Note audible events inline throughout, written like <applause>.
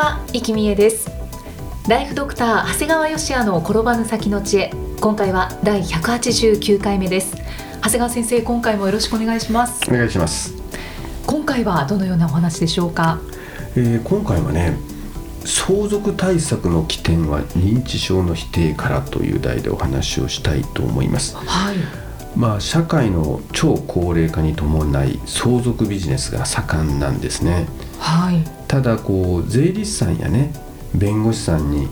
は、生きみえです。ライフドクター長谷川芳也の転ばぬ先の知恵。今回は第189回目です。長谷川先生今回もよろしくお願いします。お願いします、今回はどのようなお話でしょうか？えー今回はね相続対策の起点は認知症の否定からという題でお話をしたいと思います。はい。まあ社会の超高齢化に伴い相続ビジネスが盛んなんですね。はいただこう税理士さんやね弁護士さんに、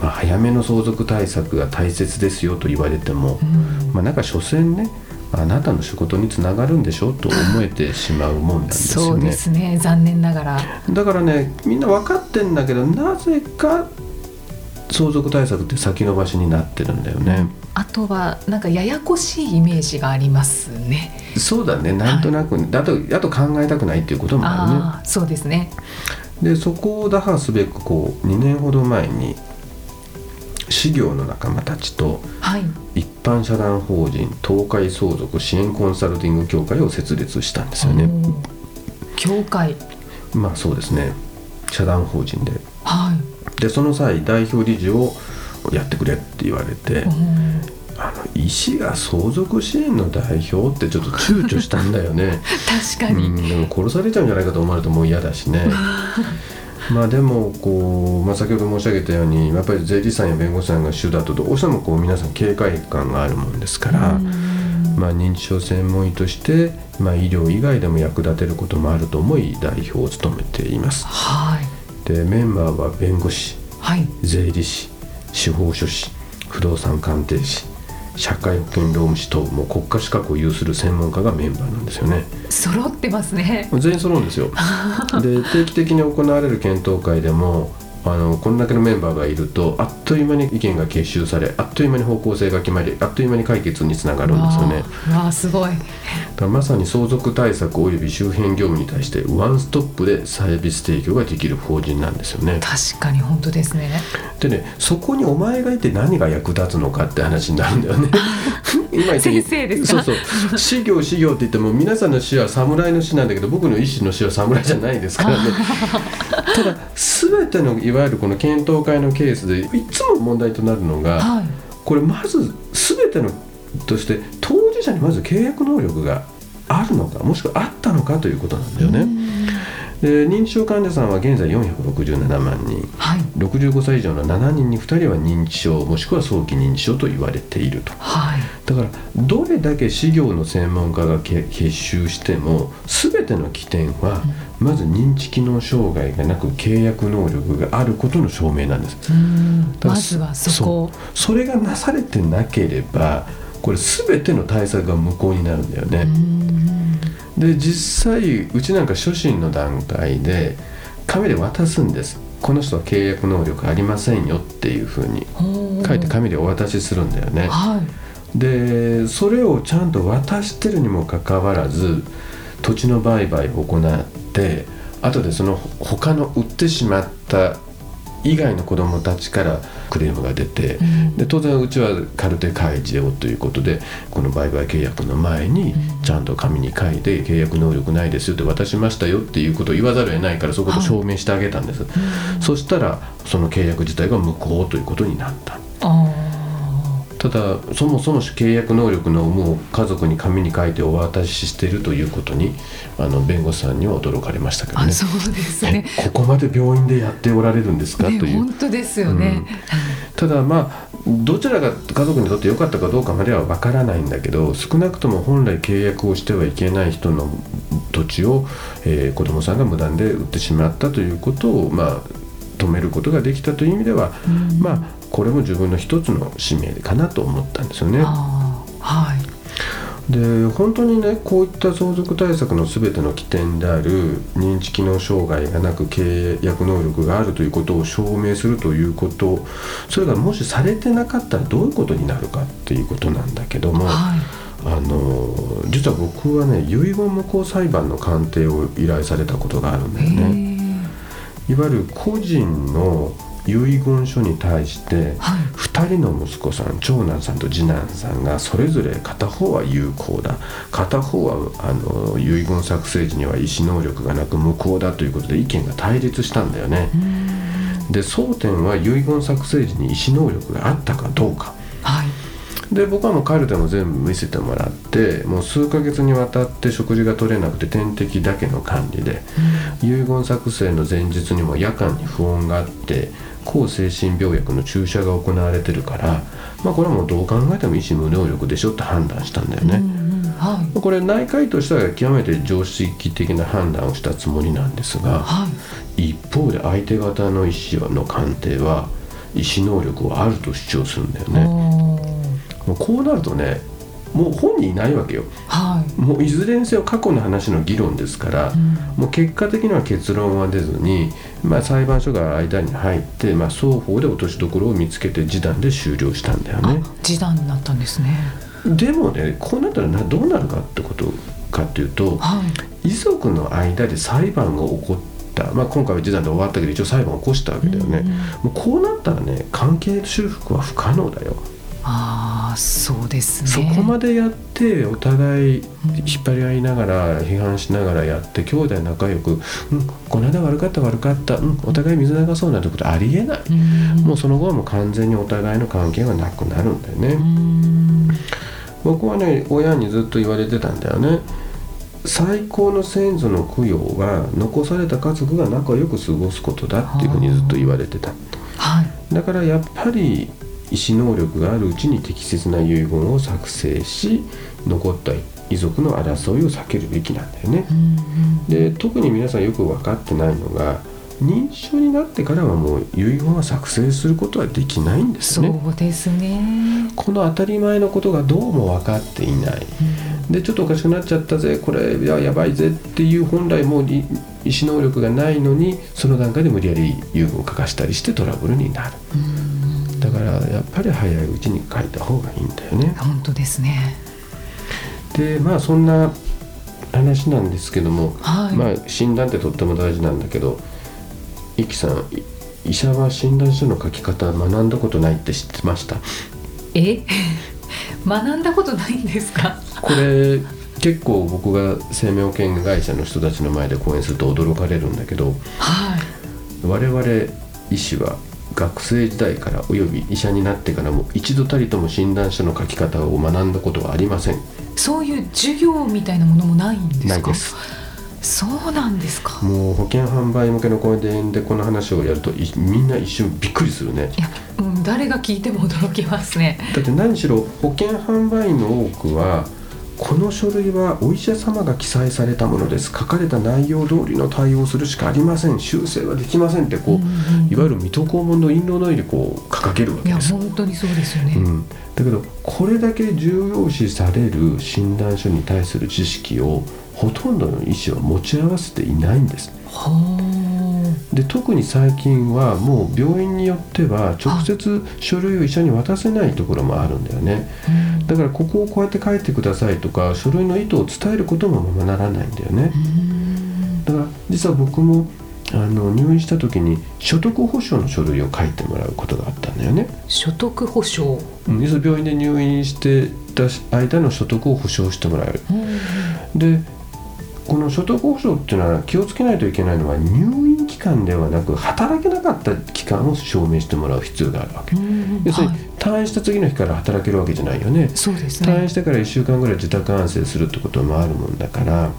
まあ、早めの相続対策が大切ですよと言われても、うん。まあなんか所詮ねあなたの仕事につながるんでしょと思えてしまうもんなんですそうでよねすね。残念ながら。だからねみんな分かってんだけどなぜか相続対策って先延ばしになってるんだよね、あとはなんかややこしいイメージがありますね。そうだね。なんとなく、あとあと考えたくないっていうこともあるね。そうですね。でそこを打破すべくこう2年ほど前に事業の仲間たちとはい。一般社団法人東海相続支援コンサルティング協会を設立したんですよね。おー教会。まあそうですね。社団法人で。はいでその際代表理事をやってくれって言われて、あの医師が相続支援の代表ってちょっと躊躇したんだよね。<laughs> 確かに、うん、でも殺されちゃうんじゃないかと思われるともう嫌だしね。<laughs> まあでもこう、まあ、先ほど申し上げたようにやっぱり税理士さんや弁護士さんが主だとどうしてもこう皆さん警戒感があるもんですから、うん。まあ、認知症専門医として、まあ、医療以外でも役立てることもあると思い代表を務めています。はいでメンバーは弁護士はい。税理士司法書士不動産鑑定士社会保険労務士等も国家資格を有する専門家がメンバーなんですよね。揃ってますね。全員揃うんですよ。<laughs> で定期的に行われる検討会でもあのこんだけのメンバーがいるとあっという間に意見が結集されあっという間に方向性が決まりあっという間に解決につながるんですよね。わあすごい。だまさに相続対策及び周辺業務に対してワンストップでサービス提供ができる法人なんですよね。確かに本当ですね。でねそこにお前がいて何が役立つのかって話になるんだよね。<laughs> 今言って先生ですか？そうそう。死業死業って言っても皆さんの死は侍の死なんだけど僕の医師の死は侍じゃないですからね <laughs> ただ全てのいわゆるこの検討会のケースでいつも問題となるのがはいこれまず全てのとして当事者にまず契約能力があるのかもしくはあったのかということなんだよね。で認知症患者さんは現在467万人。はい。65歳以上の7人に2人は認知症もしくは早期認知症と言われていると。はい。だからどれだけ事業の専門家がけ結集しても全ての起点はまず認知機能障害がなく契約能力があることの証明なんです。まずはそこ。それがなされてなければこれ全ての対策が無効になるんだよね、うんで実際うちなんか初診の段階で紙で渡すんです。この人は契約能力ありませんよっていうふうに。書いて紙でお渡しするんだよね。はい。でそれをちゃんと渡してるにもかかわらず土地の売買を行って後でその他の売ってしまった以外の子どもたちからクレームが出て、うん。で当然うちはカルテ開示をということでこの売買契約の前にうん。ちゃんと紙に書いて契約能力ないですよって渡しましたよっていうことを言わざるを得ないからそこで証明してあげたんです、そしたらその契約自体が無効ということになった。あただそもそも契約能力のもう家族に紙に書いてお渡ししているということにあの弁護士さんには驚かれましたけどね。そうですね。えここまで病院でやっておられるんですか、ねという。本当ですよね、ただまあどちらが家族にとって良かったかどうかまでは分からないんだけど少なくとも本来契約をしてはいけない人の土地を、えー子供さんが無断で売ってしまったということをまあ止めることができたという意味では、うん。まあこれも自分の一つの使命かなと思ったんですよね。はいで本当にねこういった相続対策の全ての起点である認知機能障害がなく契約能力があるということを証明するということそれがもしされてなかったらどういうことになるかっていうことなんだけども、はいあの実は僕はね遺言無効裁判の鑑定を依頼されたことがあるんだよね。いわゆる個人の遺言書に対してはい。2人の息子さん長男さんと次男さんがそれぞれ片方は有効だ。片方はあの遺言作成時には意思能力がなく無効だということで意見が対立したんだよね。で争点は遺言作成時に意思能力があったかどうか。はい。で僕はもうカルテも全部見せてもらってもう数ヶ月にわたって食事が取れなくて点滴だけの管理で、遺言作成の前日にも夜間に不穏があって抗精神病薬の注射が行われてるから、まあ、これはもうどう考えても意思無能力でしょって判断したんだよね。うんうんはい。これ内科医としては極めて常識的な判断をしたつもりなんですがはい。一方で相手方の意思の鑑定は意思能力はあると主張するんだよね。もうこうなるとねもう本人いないわけよ。はい。もういずれにせよ過去の話の議論ですから、うん。もう結果的には結論は出ずに、まあ、裁判所が間に入って、まあ、双方で落としどころを見つけて示談で終了したんだよあね示談になったんですね。でもねこうなったらなどうなるかってことかっていうとはい。遺族の間で裁判が起こった、まあ、今回は示談で終わったけど一応裁判を起こしたわけだよね、うんうんもうこうなったらね関係修復は不可能だよああそうですね。そこまでやってお互い引っ張り合いながら批判しながらやって兄弟仲良く「うんこの間悪かった悪かったうんお互い水流そうなんてことありえない」うん。もうその後はもう完全にお互いの関係がなくなるんだよね、うん。僕はね親にずっと言われてたんだよね。最高の先祖の供養は残された家族が仲良く過ごすことだっていうふうにずっと言われてた。はい。だからやっぱり意思能力があるうちに適切な遺言を作成し残った遺族の争いを避けるべきなんだよねう。んうんで特に皆さんよく分かってないのが認知症になってからはもう遺言は作成することはできないんですそね。うですねこの当たり前のことがどうも分かっていない。でちょっとおかしくなっちゃったぜこれいややばいぜっていう本来もうい意思能力がないのにその段階で無理やり遺言を書かしたりしてトラブルになる。うんだからやっぱり早いうちに書いた方がいいんだよね。本当ですね。でまあそんな話なんですけども、はい。まあ診断ってとっても大事なんだけどイキさんい医者は診断書の書き方学んだことないって知ってました？え？<laughs> 学んだことないんですか？これ結構僕が生命保険会社の人たちの前で講演すると驚かれるんだけどはい。我々医師は学生時代からおよび医者になってからも一度たりとも診断書の書き方を学んだことはありません。そういう授業みたいなものもないんですか？ないです。そうなんですか。もう保険販売向けの講演でこの話をやるといみんな一瞬びっくりするね。いや、うん、誰が聞いても驚きますね。だって何しろ保険販売員の多くはこの書類はお医者様が記載されたものです。書かれた内容通りの対応をするしかありません。修正はできませんってこう、うんうんいわゆる水戸黄門の印籠のようにこう掲げるわけです。本当にそうですよね、うん、だけどこれだけ重要視される診断書に対する知識をほとんどの医師は持ち合わせていないんです。はで特に最近はもう病院によっては直接書類を医者に渡せないところもあるんだよね。だからここをこうやって書いてくださいとか書類の意図を伝えることもままならないんだよね。うん。だから実は僕もあの入院した時に所得保証の書類を書いてもらうことがあったんだよね。所得保証、うん病院で入院してた間の所得を保証してもらえるうん。でこの所得保証っていうのは気をつけないといけないのは入院期間ではなく働けなかった期間を証明してもらう必要があるわけ、うん要するにはい。退院した次の日から働けるわけじゃないよね。そうですね。退院してから1週間ぐらい自宅安静するってこともあるもんだから。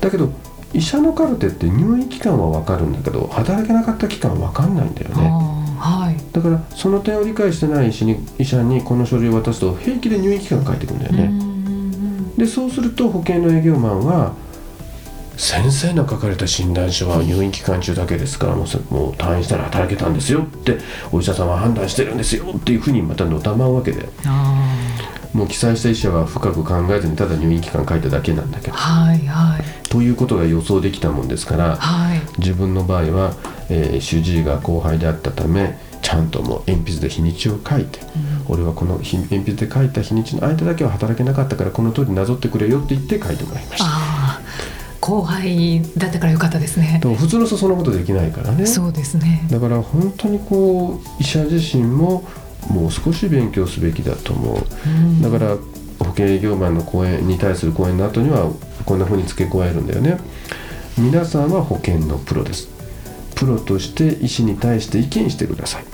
だけど医者のカルテって入院期間は分かるんだけど働けなかった期間は分かんないんだよね。はい。だからその点を理解してない医師に医者にこの書類を渡すと平気で入院期間書いてくんだよね、でそうすると保険の営業マンは先生の書かれた診断書は入院期間中だけですからもうそもう退院したら働けたんですよってお医者さんは判断してるんですよっていうふうにまたのたまうわけであもう記載した医者は深く考えずにただ入院期間書いただけなんだけど。はいはい。ということが予想できたもんですから、はい。自分の場合は、えー主治医が後輩であったためちゃんともう鉛筆で日にちを書いて、俺はこの日鉛筆で書いた日にちの間だけは働けなかったからこの通りなぞってくれよって言って書いてもらいました。後輩だったからよかったですね。普通の人そんなことできないからね。そうですね。だから本当にこう医者自身ももう少し勉強すべきだと思う。うん。だから保険営業マンの講演に対する講演の後にはこんな風に付け加えるんだよね。皆さんは保険のプロです。プロとして医師に対して意見してください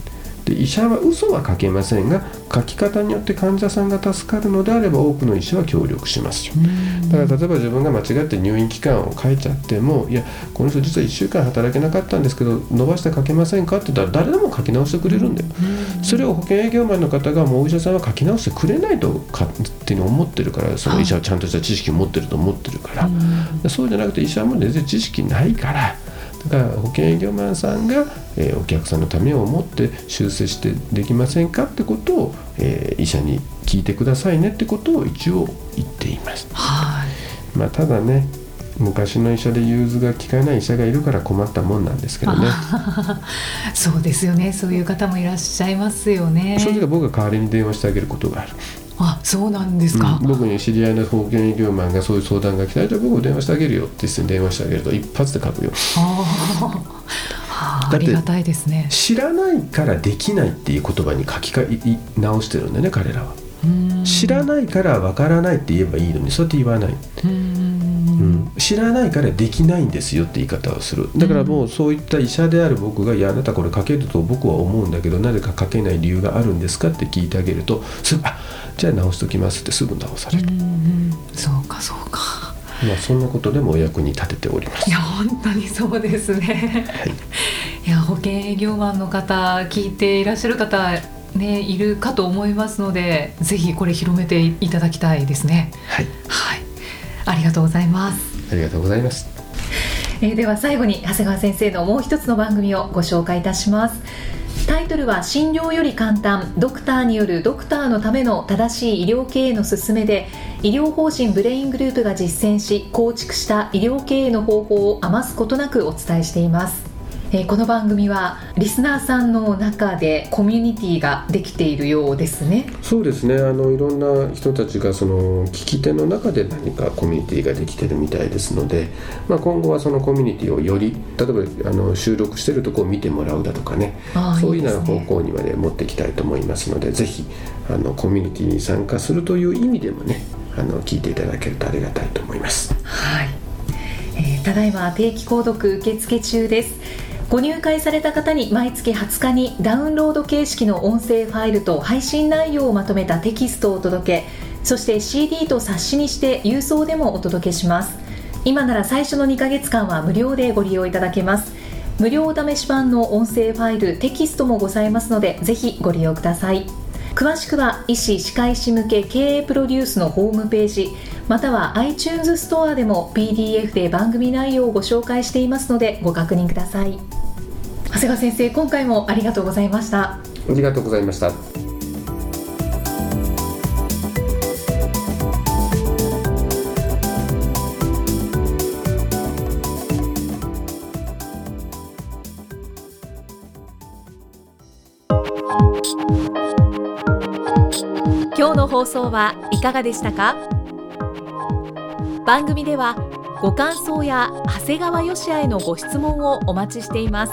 で医者は嘘は書けませんが書き方によって患者さんが助かるのであれば多くの医師は協力しますよ。うん。だから例えば自分が間違って入院期間を書いちゃってもいやこの人実は1週間働けなかったんですけど伸ばして書けませんかって言ったら誰でも書き直してくれるんだよ。それを保険営業マンの方がもうお医者さんは書き直してくれないと勝手に思ってるからその医者はちゃんとした知識を持ってると思ってるから、そうじゃなくて医者はもう全然知識ないからだから保険営業マンさんが、えーお客さんのためを思って修正してできませんかってことを、えー医者に聞いてくださいねってことを一応言っています。はいまあ、ただね昔の医者で融通が利かない医者がいるから困ったもんなんですけどね。<laughs> そうですよねそういう方もいらっしゃいますよねその時は僕が代わりに電話してあげることがある。あそうなんですか、うん。僕に知り合いの保険営業マンがそういう相談が来たらじゃあ僕電話してあげるよって言って電話してあげると一発で書くよ。ありがたいですね。知らないからできないっていう言葉に書き換えい直してるんだよね彼らは。うん。知らないからわからないって言えばいいのにそうやって言わない、知らないからできないんですよって言い方をする。だからもうそういった医者である僕が「いやあなたこれ書けると僕は思うんだけどなぜか書けない理由があるんですか?」って聞いてあげるとすぐ「あじゃあ直しときます」ってすぐ直される、うそうかそうか。まあ、そんなことでもお役に立てております。いや本当にそうですね。はい。いや保険営業マンの方聞いていらっしゃる方ねいるかと思いますのでぜひこれ広めていただきたいですね。はい。はい。ありがとうございますありがとうございます。えーでは最後に長谷川先生のもう一つの番組をご紹介いたします。タイトルは診療より簡単。ドクターによるドクターのための正しい医療経営の勧めで医療法人ブレイングループが実践し構築した医療経営の方法を余すことなくお伝えしています。えーこの番組はリスナーさんの中でコミュニティができているようですね。そうですね。あのいろんな人たちがその聞き手の中で何かコミュニティができてるみたいですので、まあ、今後はそのコミュニティをより例えばあの収録してるとこを見てもらうだとかね。そういうような方向にまで持っていきたいと思いますのでぜひあのコミュニティに参加するという意味でもねあの聞いていただけるとありがたいと思います。はい、えーただいま定期購読受付中ですご入会された方に毎月20日にダウンロード形式の音声ファイルと配信内容をまとめたテキストをお届けそして CD と冊子にして郵送でもお届けします。今なら最初の2ヶ月間は無料でご利用いただけます。無料お試し版の音声ファイルテキストもございますのでぜひご利用ください。詳しくは医師・歯科医師向け経営プロデュースのホームページまたは iTunes ストアでも PDF で番組内容をご紹介していますのでご確認ください。長谷川先生今回もありがとうございました。ありがとうございました。今日の放送はいかがでしたか？番組ではご感想や長谷川よしあへのご質問をお待ちしています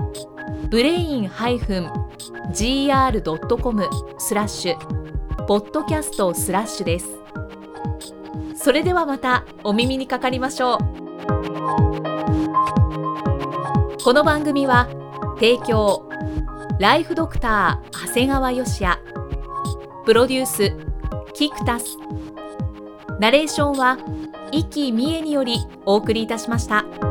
ブレイン -gr.com スラッシュポッドキャストスラッシュですそれではまたお耳にかかりましょうこの番組は提供ライフドクター長谷川よし也プロデュースキクタスナレーションは生きみえによりお送りいたしました。